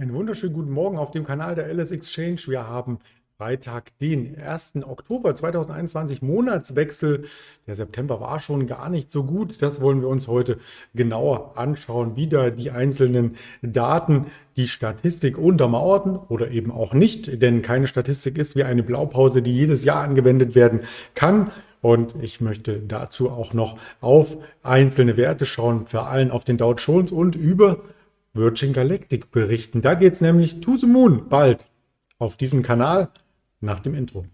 Einen wunderschönen guten Morgen auf dem Kanal der LS Exchange. Wir haben Freitag, den 1. Oktober 2021, Monatswechsel. Der September war schon gar nicht so gut. Das wollen wir uns heute genauer anschauen. Wieder die einzelnen Daten, die Statistik untermauerten oder eben auch nicht, denn keine Statistik ist wie eine Blaupause, die jedes Jahr angewendet werden kann. Und ich möchte dazu auch noch auf einzelne Werte schauen, vor allem auf den Dow Jones und über Virgin Galactic berichten. Da geht es nämlich to the moon bald auf diesem Kanal nach dem Intro.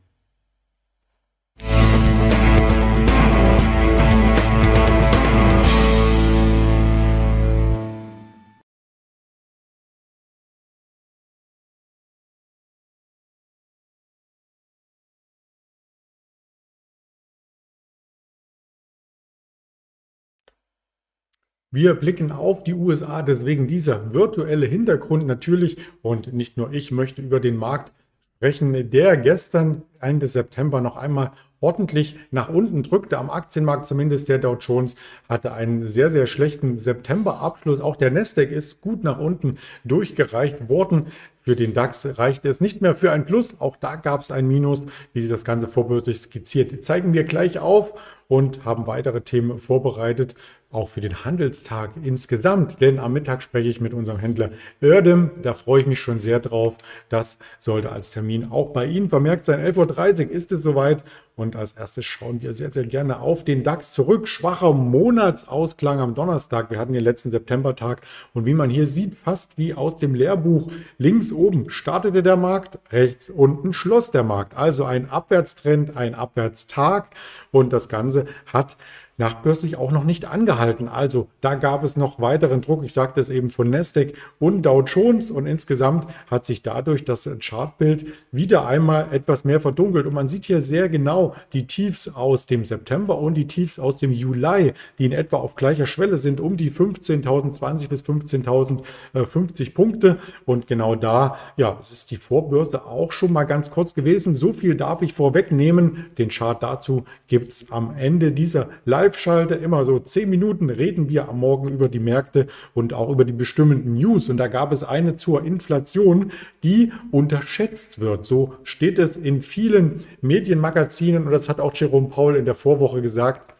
Wir blicken auf die USA, deswegen dieser virtuelle Hintergrund natürlich. Und nicht nur ich möchte über den Markt sprechen, der gestern, Ende September, noch einmal ordentlich nach unten drückte. Am Aktienmarkt zumindest der Dow Jones hatte einen sehr, sehr schlechten September-Abschluss. Auch der Nasdaq ist gut nach unten durchgereicht worden. Für den DAX reichte es nicht mehr für ein Plus. Auch da gab es ein Minus, wie Sie das Ganze vorbildlich skizziert. Zeigen wir gleich auf und haben weitere Themen vorbereitet, auch für den Handelstag insgesamt. Denn am Mittag spreche ich mit unserem Händler Erdem. Da freue ich mich schon sehr drauf. Das sollte als Termin auch bei Ihnen vermerkt sein. 11.30 Uhr ist es soweit. Und als erstes schauen wir sehr, sehr gerne auf den DAX zurück. Schwacher Monatsausklang am Donnerstag. Wir hatten den letzten Septembertag. Und wie man hier sieht, fast wie aus dem Lehrbuch. Links oben startete der Markt, rechts unten schloss der Markt. Also ein Abwärtstrend, ein Abwärtstag. Und das Ganze hat nachbörslich auch noch nicht angehalten. Also da gab es noch weiteren Druck. Ich sagte es eben von Nasdaq und Dow Jones und insgesamt hat sich dadurch das Chartbild wieder einmal etwas mehr verdunkelt. Und man sieht hier sehr genau die Tiefs aus dem September und die Tiefs aus dem Juli, die in etwa auf gleicher Schwelle sind, um die 15.020 bis 15.050 Punkte. Und genau da, ja, es ist die Vorbörse auch schon mal ganz kurz gewesen. So viel darf ich vorwegnehmen. Den Chart dazu gibt es am Ende dieser Live Live-Schalte, immer so zehn Minuten reden wir am Morgen über die Märkte und auch über die bestimmten News. Und da gab es eine zur Inflation, die unterschätzt wird. So steht es in vielen Medienmagazinen und das hat auch Jerome Paul in der Vorwoche gesagt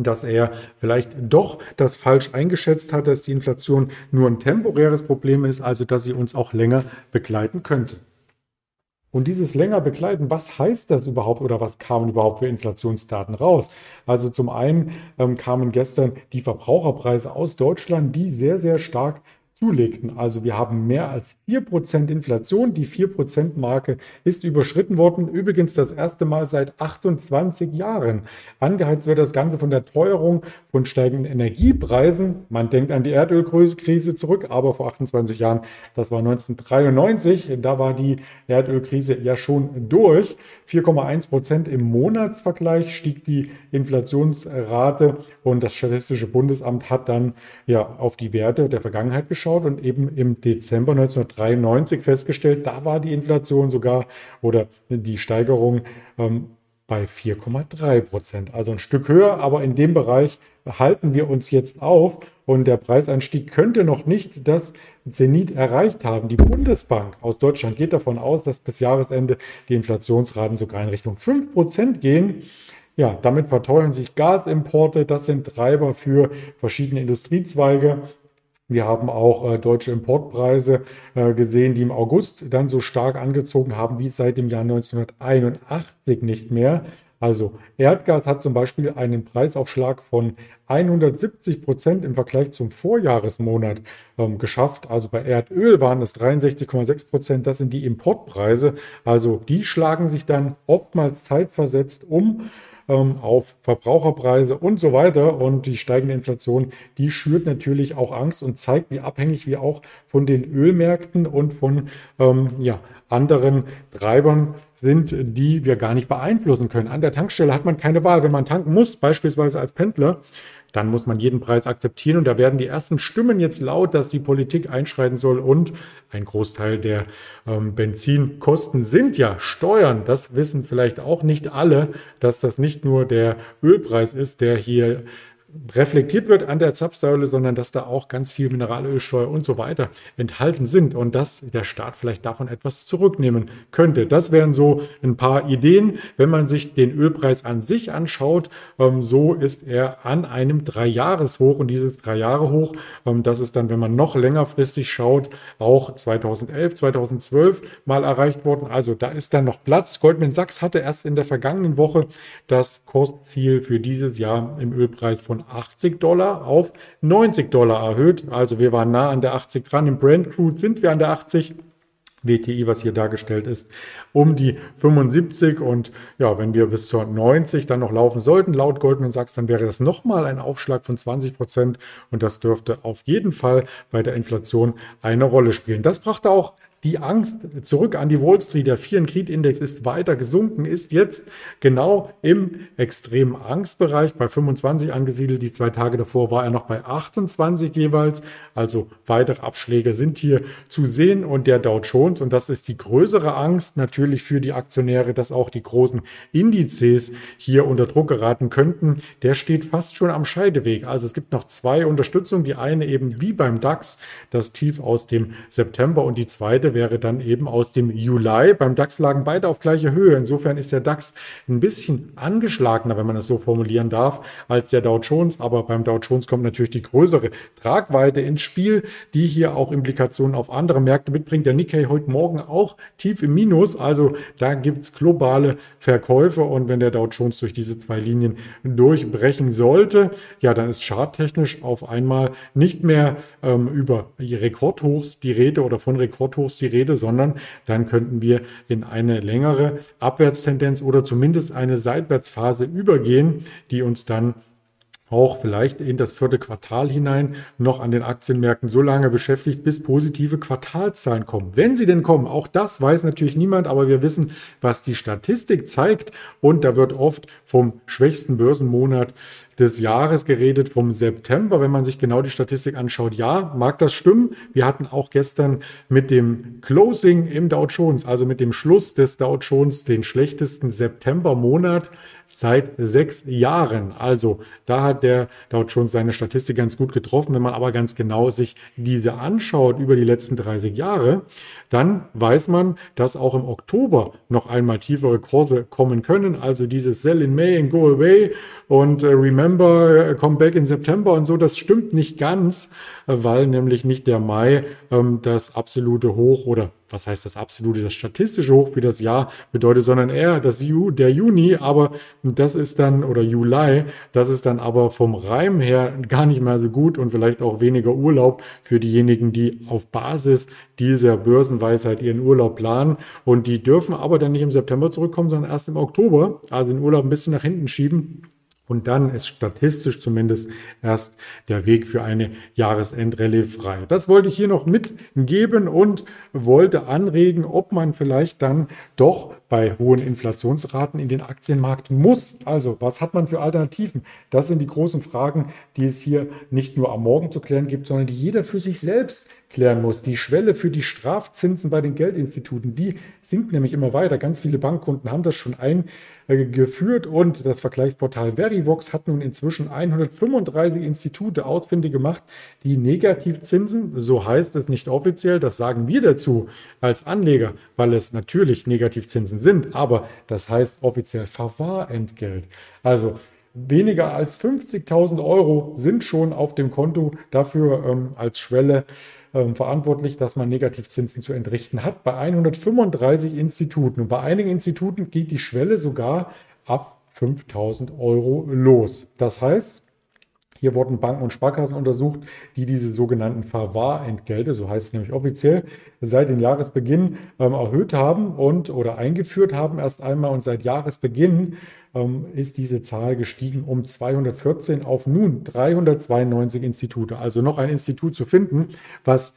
dass er vielleicht doch das falsch eingeschätzt hat, dass die Inflation nur ein temporäres Problem ist, also dass sie uns auch länger begleiten könnte. Und dieses länger begleiten, was heißt das überhaupt oder was kamen überhaupt für Inflationsdaten raus? Also zum einen ähm, kamen gestern die Verbraucherpreise aus Deutschland, die sehr, sehr stark zulegten. Also wir haben mehr als 4% Inflation. Die 4%-Marke ist überschritten worden. Übrigens das erste Mal seit 28 Jahren. Angeheizt wird das Ganze von der Teuerung von steigenden Energiepreisen. Man denkt an die Erdölkrise zurück, aber vor 28 Jahren, das war 1993, da war die Erdölkrise ja schon durch. 4,1% im Monatsvergleich stieg die Inflationsrate und das Statistische Bundesamt hat dann ja auf die Werte der Vergangenheit geschaut angeschaut und eben im Dezember 1993 festgestellt, da war die Inflation sogar oder die Steigerung ähm, bei 4,3 Prozent. Also ein Stück höher, aber in dem Bereich halten wir uns jetzt auf und der Preisanstieg könnte noch nicht das Zenit erreicht haben. Die Bundesbank aus Deutschland geht davon aus, dass bis Jahresende die Inflationsraten sogar in Richtung 5 Prozent gehen. Ja, damit verteuern sich Gasimporte. Das sind Treiber für verschiedene Industriezweige. Wir haben auch äh, deutsche Importpreise äh, gesehen, die im August dann so stark angezogen haben wie seit dem Jahr 1981 nicht mehr. Also Erdgas hat zum Beispiel einen Preisaufschlag von 170 Prozent im Vergleich zum Vorjahresmonat ähm, geschafft. Also bei Erdöl waren es 63,6 Prozent. Das sind die Importpreise. Also die schlagen sich dann oftmals zeitversetzt um auf Verbraucherpreise und so weiter. Und die steigende Inflation, die schürt natürlich auch Angst und zeigt, wie abhängig wir auch von den Ölmärkten und von ähm, ja, anderen Treibern sind, die wir gar nicht beeinflussen können. An der Tankstelle hat man keine Wahl. Wenn man tanken muss, beispielsweise als Pendler, dann muss man jeden Preis akzeptieren. Und da werden die ersten Stimmen jetzt laut, dass die Politik einschreiten soll. Und ein Großteil der ähm, Benzinkosten sind ja Steuern. Das wissen vielleicht auch nicht alle, dass das nicht nur der Ölpreis ist, der hier reflektiert wird an der Zapfsäule, sondern dass da auch ganz viel Mineralölsteuer und so weiter enthalten sind und dass der Staat vielleicht davon etwas zurücknehmen könnte. Das wären so ein paar Ideen. Wenn man sich den Ölpreis an sich anschaut, ähm, so ist er an einem Dreijahreshoch und dieses Dreijahre-Hoch, ähm, das ist dann, wenn man noch längerfristig schaut, auch 2011, 2012 mal erreicht worden. Also da ist dann noch Platz. Goldman Sachs hatte erst in der vergangenen Woche das Kursziel für dieses Jahr im Ölpreis von 80 Dollar auf 90 Dollar erhöht. Also wir waren nah an der 80 dran. Im Brand Crude sind wir an der 80. WTI, was hier dargestellt ist, um die 75 und ja, wenn wir bis zur 90 dann noch laufen sollten, laut Goldman Sachs, dann wäre das nochmal ein Aufschlag von 20 Prozent und das dürfte auf jeden Fall bei der Inflation eine Rolle spielen. Das brachte auch die Angst zurück an die Wall Street. Der Fear and Greed Index ist weiter gesunken, ist jetzt genau im extremen Angstbereich bei 25 angesiedelt. Die zwei Tage davor war er noch bei 28 jeweils. Also weitere Abschläge sind hier zu sehen und der Dow Jones und das ist die größere Angst natürlich für die Aktionäre, dass auch die großen Indizes hier unter Druck geraten könnten. Der steht fast schon am Scheideweg. Also es gibt noch zwei Unterstützungen. Die eine eben wie beim DAX, das Tief aus dem September und die zweite zweite wäre dann eben aus dem Juli. Beim DAX lagen beide auf gleicher Höhe. Insofern ist der DAX ein bisschen angeschlagener, wenn man es so formulieren darf, als der Dow Jones. Aber beim Dow Jones kommt natürlich die größere Tragweite ins Spiel, die hier auch Implikationen auf andere Märkte mitbringt. Der Nikkei heute Morgen auch tief im Minus. Also da gibt es globale Verkäufe. Und wenn der Dow Jones durch diese zwei Linien durchbrechen sollte, ja, dann ist charttechnisch auf einmal nicht mehr ähm, über Rekordhochs die Rede oder von Rekordhochs die Rede, sondern dann könnten wir in eine längere Abwärtstendenz oder zumindest eine Seitwärtsphase übergehen, die uns dann auch vielleicht in das vierte Quartal hinein noch an den Aktienmärkten so lange beschäftigt, bis positive Quartalzahlen kommen. Wenn sie denn kommen, auch das weiß natürlich niemand, aber wir wissen, was die Statistik zeigt und da wird oft vom schwächsten Börsenmonat des Jahres geredet, vom September. Wenn man sich genau die Statistik anschaut, ja, mag das stimmen. Wir hatten auch gestern mit dem Closing im Dow Jones, also mit dem Schluss des Dow Jones, den schlechtesten Septembermonat seit sechs Jahren. Also da hat der Dow Jones seine Statistik ganz gut getroffen. Wenn man aber ganz genau sich diese anschaut über die letzten 30 Jahre, dann weiß man, dass auch im Oktober noch einmal tiefere Kurse kommen können. Also dieses Sell in May and Go Away und äh, Remember, äh, Come Back in September und so, das stimmt nicht ganz, äh, weil nämlich nicht der Mai ähm, das absolute Hoch oder was heißt das absolute, das statistische Hoch für das Jahr bedeutet, sondern eher das Ju, der Juni, aber das ist dann, oder Juli, das ist dann aber vom Reim her gar nicht mehr so gut und vielleicht auch weniger Urlaub für diejenigen, die auf Basis dieser Börsenweisheit ihren Urlaub planen und die dürfen aber dann nicht im September zurückkommen, sondern erst im Oktober, also den Urlaub ein bisschen nach hinten schieben. Und dann ist statistisch zumindest erst der Weg für eine Jahresendrallye frei. Das wollte ich hier noch mitgeben und wollte anregen, ob man vielleicht dann doch bei hohen Inflationsraten in den Aktienmarkt muss. Also was hat man für Alternativen? Das sind die großen Fragen, die es hier nicht nur am Morgen zu klären gibt, sondern die jeder für sich selbst klären muss. Die Schwelle für die Strafzinsen bei den Geldinstituten, die sinkt nämlich immer weiter. Ganz viele Bankkunden haben das schon eingeführt und das Vergleichsportal Verivox hat nun inzwischen 135 Institute ausfindig gemacht, die Negativzinsen, so heißt es nicht offiziell, das sagen wir dazu als Anleger, weil es natürlich Negativzinsen sind, aber das heißt offiziell Verwahrentgelt. Also weniger als 50.000 Euro sind schon auf dem Konto dafür ähm, als Schwelle ähm, verantwortlich, dass man Negativzinsen zu entrichten hat. Bei 135 Instituten und bei einigen Instituten geht die Schwelle sogar ab 5000 Euro los. Das heißt, hier wurden Banken und Sparkassen untersucht, die diese sogenannten Verwahrentgelte, so heißt es nämlich offiziell, seit dem Jahresbeginn ähm, erhöht haben und oder eingeführt haben erst einmal und seit Jahresbeginn ähm, ist diese Zahl gestiegen um 214 auf nun 392 Institute. Also noch ein Institut zu finden, was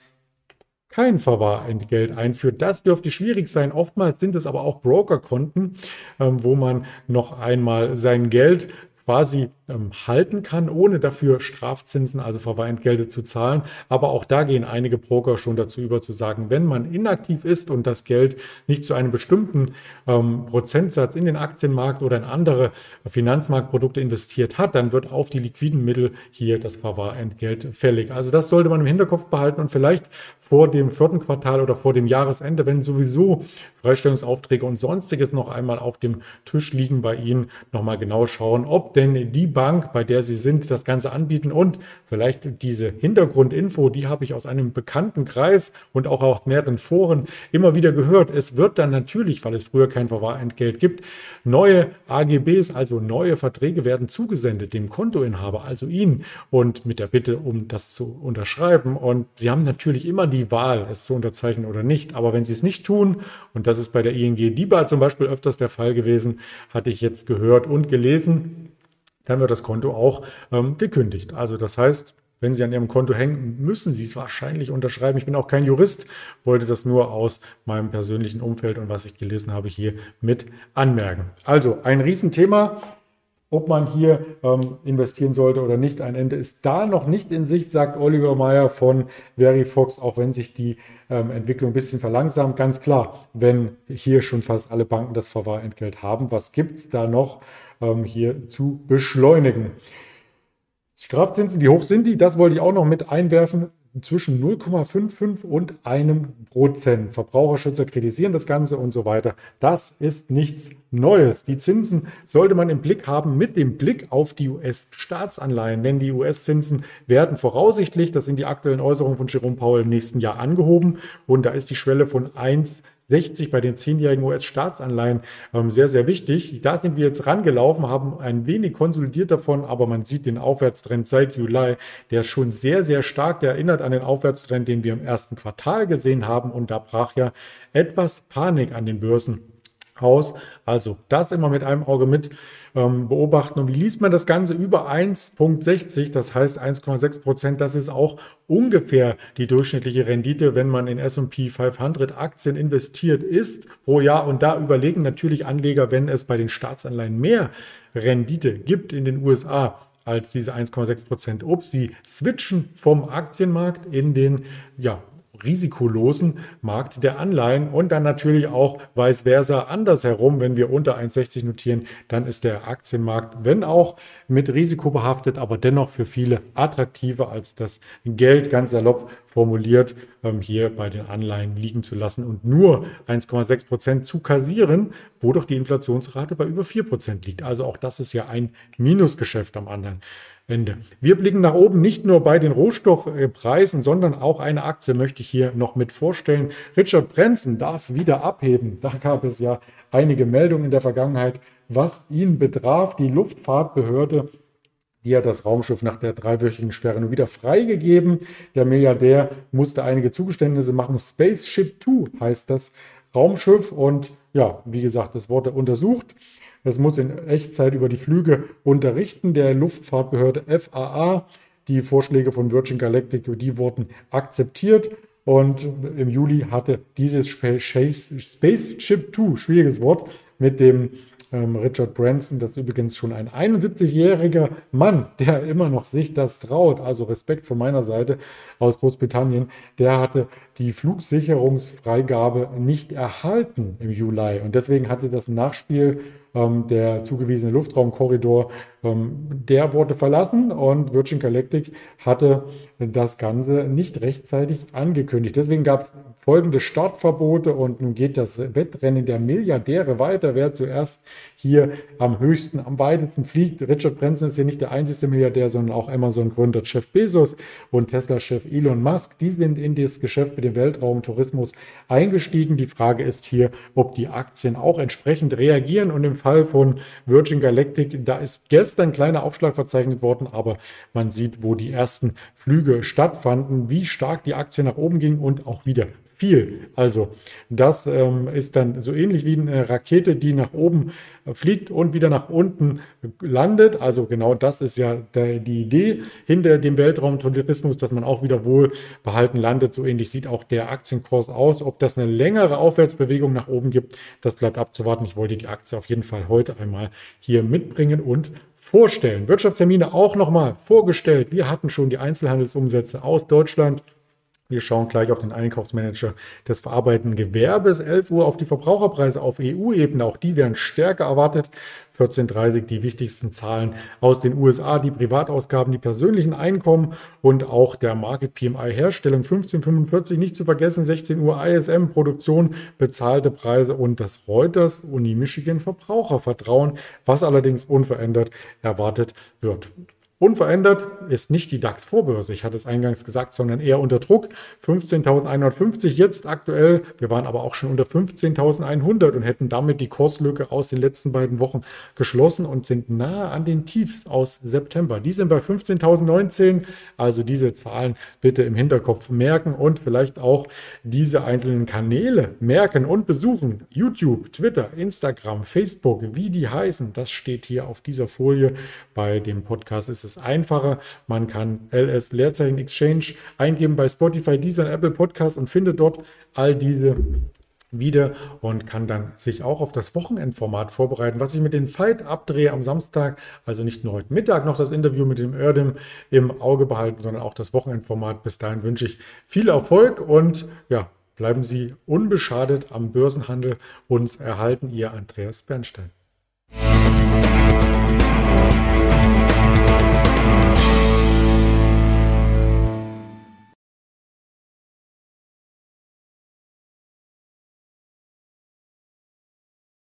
kein Verwahrentgelt einführt. Das dürfte schwierig sein. Oftmals sind es aber auch Brokerkonten, ähm, wo man noch einmal sein Geld quasi ähm, halten kann, ohne dafür Strafzinsen, also Verwahrentgelte zu zahlen. Aber auch da gehen einige Broker schon dazu über zu sagen, wenn man inaktiv ist und das Geld nicht zu einem bestimmten ähm, Prozentsatz in den Aktienmarkt oder in andere Finanzmarktprodukte investiert hat, dann wird auf die liquiden Mittel hier das Verwahrentgelt fällig. Also das sollte man im Hinterkopf behalten und vielleicht vor dem vierten Quartal oder vor dem Jahresende, wenn sowieso Freistellungsaufträge und sonstiges noch einmal auf dem Tisch liegen bei Ihnen, nochmal genau schauen, ob denn die Bank, bei der Sie sind, das Ganze anbieten und vielleicht diese Hintergrundinfo, die habe ich aus einem bekannten Kreis und auch aus mehreren Foren immer wieder gehört. Es wird dann natürlich, weil es früher kein Verwahrentgelt gibt, neue AGBs, also neue Verträge werden zugesendet dem Kontoinhaber, also Ihnen und mit der Bitte, um das zu unterschreiben. Und Sie haben natürlich immer die Wahl, es zu unterzeichnen oder nicht. Aber wenn Sie es nicht tun und das ist bei der ING DIBA zum Beispiel öfters der Fall gewesen, hatte ich jetzt gehört und gelesen. Dann wird das Konto auch ähm, gekündigt. Also das heißt, wenn Sie an Ihrem Konto hängen, müssen Sie es wahrscheinlich unterschreiben. Ich bin auch kein Jurist, wollte das nur aus meinem persönlichen Umfeld und was ich gelesen habe hier mit anmerken. Also ein Riesenthema. Ob man hier ähm, investieren sollte oder nicht, ein Ende ist da noch nicht in Sicht, sagt Oliver Meyer von Verifox, auch wenn sich die ähm, Entwicklung ein bisschen verlangsamt. Ganz klar, wenn hier schon fast alle Banken das Verwahrentgelt haben, was gibt es da noch ähm, hier zu beschleunigen? Strafzinsen, wie hoch sind die? Das wollte ich auch noch mit einwerfen zwischen 0,55 und einem Prozent. Verbraucherschützer kritisieren das Ganze und so weiter. Das ist nichts Neues. Die Zinsen sollte man im Blick haben mit dem Blick auf die US-Staatsanleihen, denn die US-Zinsen werden voraussichtlich, das sind die aktuellen Äußerungen von Jerome Powell, im nächsten Jahr angehoben und da ist die Schwelle von 1 60 bei den zehnjährigen US-Staatsanleihen ähm, sehr, sehr wichtig. Da sind wir jetzt rangelaufen, haben ein wenig konsolidiert davon, aber man sieht den Aufwärtstrend seit Juli, der ist schon sehr, sehr stark, der erinnert an den Aufwärtstrend, den wir im ersten Quartal gesehen haben und da brach ja etwas Panik an den Börsen aus. Also das immer mit einem Auge mit ähm, beobachten. Und wie liest man das Ganze über 1,60, das heißt 1,6 Prozent, das ist auch ungefähr die durchschnittliche Rendite, wenn man in S&P 500 Aktien investiert ist pro Jahr. Und da überlegen natürlich Anleger, wenn es bei den Staatsanleihen mehr Rendite gibt in den USA, als diese 1,6 Prozent, ob sie switchen vom Aktienmarkt in den ja, risikolosen Markt der Anleihen und dann natürlich auch vice versa andersherum. Wenn wir unter 1,60 notieren, dann ist der Aktienmarkt, wenn auch mit Risiko behaftet, aber dennoch für viele attraktiver als das Geld, ganz salopp formuliert, ähm, hier bei den Anleihen liegen zu lassen und nur 1,6 Prozent zu kassieren, wo doch die Inflationsrate bei über 4 Prozent liegt. Also auch das ist ja ein Minusgeschäft am anderen. Ende. Wir blicken nach oben nicht nur bei den Rohstoffpreisen, sondern auch eine Aktie möchte ich hier noch mit vorstellen. Richard Branson darf wieder abheben. Da gab es ja einige Meldungen in der Vergangenheit, was ihn betraf. Die Luftfahrtbehörde die hat das Raumschiff nach der dreiwöchigen Sperre nur wieder freigegeben. Der Milliardär musste einige Zugeständnisse machen. Spaceship 2 heißt das Raumschiff und ja, wie gesagt, das wurde untersucht. Es muss in Echtzeit über die Flüge unterrichten. Der Luftfahrtbehörde FAA, die Vorschläge von Virgin Galactic, die wurden akzeptiert. Und im Juli hatte dieses Spaceship 2, schwieriges Wort, mit dem ähm, Richard Branson, das ist übrigens schon ein 71-jähriger Mann, der immer noch sich das traut, also Respekt von meiner Seite aus Großbritannien, der hatte die Flugsicherungsfreigabe nicht erhalten im Juli und deswegen hatte das Nachspiel ähm, der zugewiesene Luftraumkorridor, ähm, der wurde verlassen und Virgin Galactic hatte das Ganze nicht rechtzeitig angekündigt. Deswegen gab es folgende Startverbote und nun geht das Wettrennen der Milliardäre weiter. Wer zuerst hier am höchsten, am weitesten fliegt. Richard Branson ist ja nicht der einzige Milliardär, sondern auch Amazon-Gründer Jeff Bezos und Tesla-Chef Elon Musk. Die sind in das Geschäft mit dem Weltraumtourismus eingestiegen. Die Frage ist hier, ob die Aktien auch entsprechend reagieren. Und im Fall von Virgin Galactic, da ist gestern ein kleiner Aufschlag verzeichnet worden, aber man sieht, wo die ersten Flüge stattfanden, wie stark die Aktie nach oben ging und auch wieder viel. Also das ähm, ist dann so ähnlich wie eine Rakete, die nach oben fliegt und wieder nach unten landet. Also genau das ist ja der, die Idee hinter dem Weltraumtourismus, dass man auch wieder wohlbehalten landet. So ähnlich sieht auch der Aktienkurs aus. Ob das eine längere Aufwärtsbewegung nach oben gibt, das bleibt abzuwarten. Ich wollte die Aktie auf jeden Fall heute einmal hier mitbringen und vorstellen. Wirtschaftstermine auch nochmal vorgestellt. Wir hatten schon die Einzelhandelsumsätze aus Deutschland wir schauen gleich auf den Einkaufsmanager des verarbeitenden Gewerbes. 11 Uhr auf die Verbraucherpreise auf EU-Ebene. Auch die werden stärker erwartet. 14.30 die wichtigsten Zahlen aus den USA, die Privatausgaben, die persönlichen Einkommen und auch der Market PMI Herstellung 1545 nicht zu vergessen, 16 Uhr ISM Produktion, bezahlte Preise und das Reuters Uni Michigan Verbrauchervertrauen, was allerdings unverändert erwartet wird. Unverändert ist nicht die DAX-Vorbörse, ich hatte es eingangs gesagt, sondern eher unter Druck. 15.150 jetzt aktuell. Wir waren aber auch schon unter 15.100 und hätten damit die Kurslücke aus den letzten beiden Wochen geschlossen und sind nahe an den Tiefs aus September. Die sind bei 15.019. Also diese Zahlen bitte im Hinterkopf merken und vielleicht auch diese einzelnen Kanäle merken und besuchen. YouTube, Twitter, Instagram, Facebook, wie die heißen, das steht hier auf dieser Folie. Bei dem Podcast ist es es einfacher. Man kann LS Leerzeichen Exchange eingeben bei Spotify, Deezer, Apple Podcast und findet dort all diese wieder und kann dann sich auch auf das Wochenendformat vorbereiten, was ich mit den Fight abdrehe am Samstag, also nicht nur heute Mittag noch das Interview mit dem Erdem im Auge behalten, sondern auch das Wochenendformat. Bis dahin wünsche ich viel Erfolg und ja, bleiben Sie unbeschadet am Börsenhandel uns erhalten, Ihr Andreas Bernstein.